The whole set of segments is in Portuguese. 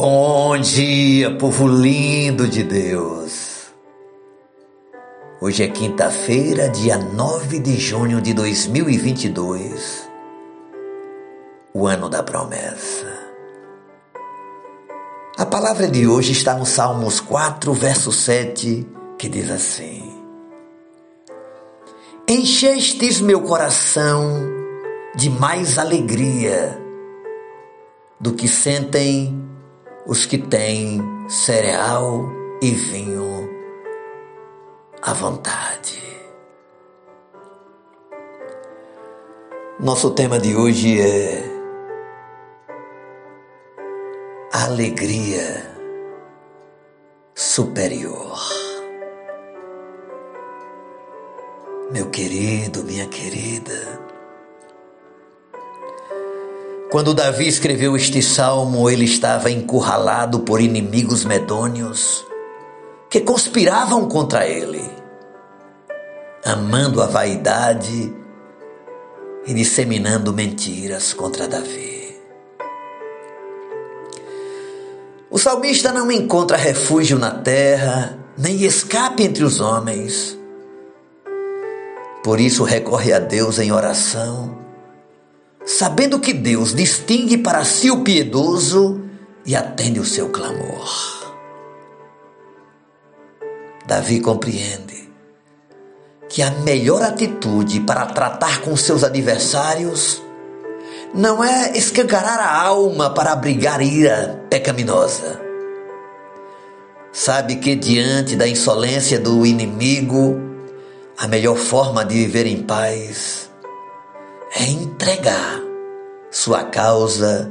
Bom dia, povo lindo de Deus. Hoje é quinta-feira, dia 9 de junho de 2022, o ano da promessa. A palavra de hoje está no Salmos 4, verso 7, que diz assim: Enchestes meu coração de mais alegria do que sentem os que têm cereal e vinho à vontade. Nosso tema de hoje é alegria superior. Meu querido, minha querida, quando Davi escreveu este salmo, ele estava encurralado por inimigos medônios que conspiravam contra ele, amando a vaidade e disseminando mentiras contra Davi. O salmista não encontra refúgio na terra, nem escape entre os homens. Por isso recorre a Deus em oração sabendo que Deus distingue para si o piedoso e atende o seu clamor. Davi compreende que a melhor atitude para tratar com seus adversários não é escancarar a alma para abrigar ira pecaminosa. Sabe que diante da insolência do inimigo, a melhor forma de viver em paz é entregar sua causa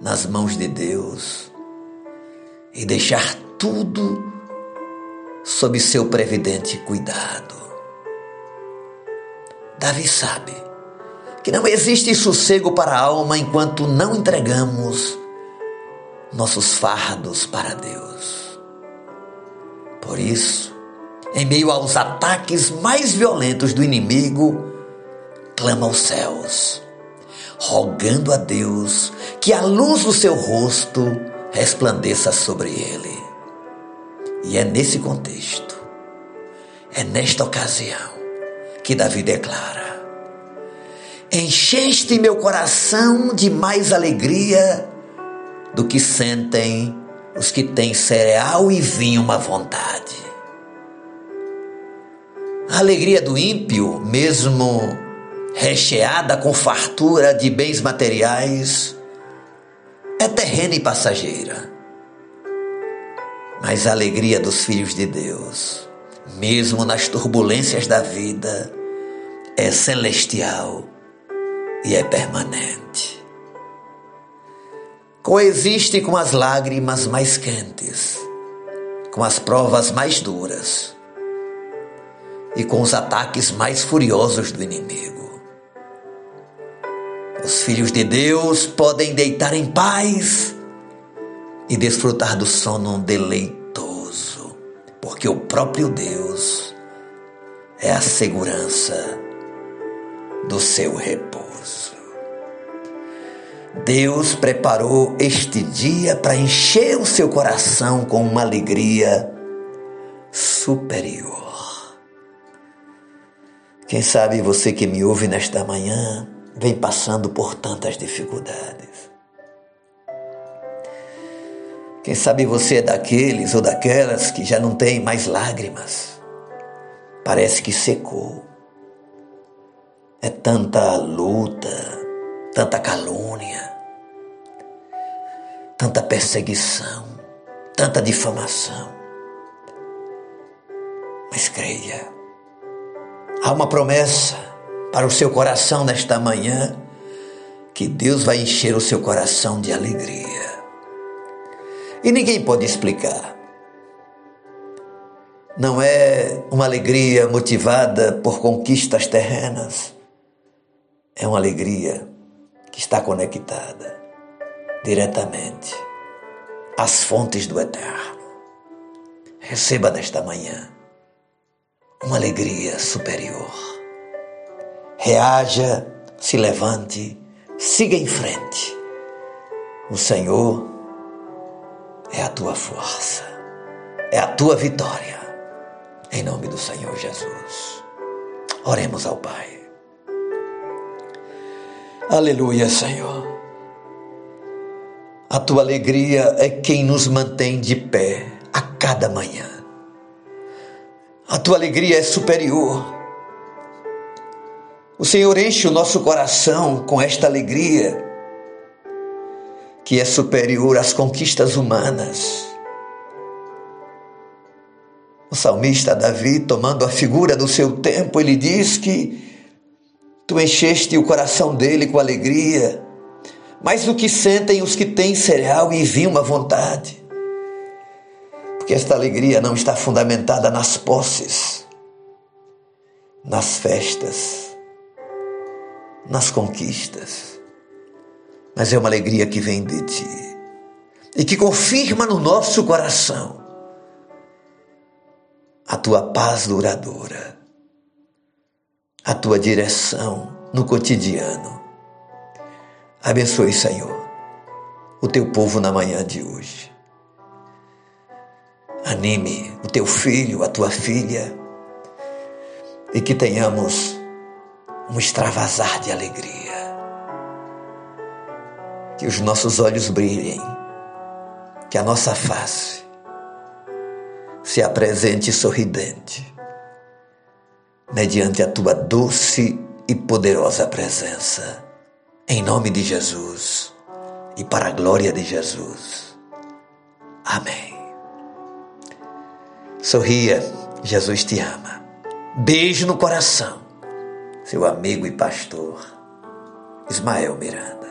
nas mãos de Deus e deixar tudo sob seu previdente cuidado. Davi sabe que não existe sossego para a alma enquanto não entregamos nossos fardos para Deus. Por isso, em meio aos ataques mais violentos do inimigo, clama aos céus, rogando a Deus que a luz do seu rosto resplandeça sobre ele. E é nesse contexto, é nesta ocasião, que Davi declara: Encheste meu coração de mais alegria do que sentem os que têm cereal e vinho à vontade. A alegria do ímpio, mesmo recheada com fartura de bens materiais, é terrena e passageira. Mas a alegria dos filhos de Deus, mesmo nas turbulências da vida, é celestial e é permanente. Coexiste com as lágrimas mais quentes, com as provas mais duras e com os ataques mais furiosos do inimigo. Os filhos de Deus podem deitar em paz e desfrutar do sono deleitoso, porque o próprio Deus é a segurança do seu repouso. Deus preparou este dia para encher o seu coração com uma alegria superior. Quem sabe você que me ouve nesta manhã vem passando por tantas dificuldades. Quem sabe você é daqueles ou daquelas que já não tem mais lágrimas. Parece que secou. É tanta luta, tanta calúnia, tanta perseguição, tanta difamação. Mas creia, há uma promessa para o seu coração nesta manhã, que Deus vai encher o seu coração de alegria. E ninguém pode explicar. Não é uma alegria motivada por conquistas terrenas, é uma alegria que está conectada diretamente às fontes do eterno. Receba nesta manhã uma alegria superior reaja, se levante, siga em frente. O Senhor é a tua força, é a tua vitória. Em nome do Senhor Jesus. Oremos ao Pai. Aleluia, Senhor. A tua alegria é quem nos mantém de pé a cada manhã. A tua alegria é superior. O Senhor enche o nosso coração com esta alegria que é superior às conquistas humanas. O salmista Davi, tomando a figura do seu tempo, ele diz que tu encheste o coração dele com alegria, mais do que sentem os que têm cereal e vinho à vontade. Porque esta alegria não está fundamentada nas posses, nas festas, nas conquistas mas é uma alegria que vem de ti e que confirma no nosso coração a tua paz duradoura, a tua direção no cotidiano. Abençoe, Senhor, o teu povo na manhã de hoje. Anime o teu filho, a tua filha, e que tenhamos um extravasar de alegria que os nossos olhos brilhem, que a nossa face se apresente sorridente, mediante a tua doce e poderosa presença. Em nome de Jesus e para a glória de Jesus. Amém. Sorria, Jesus te ama. Beijo no coração. Seu amigo e pastor, Ismael Miranda.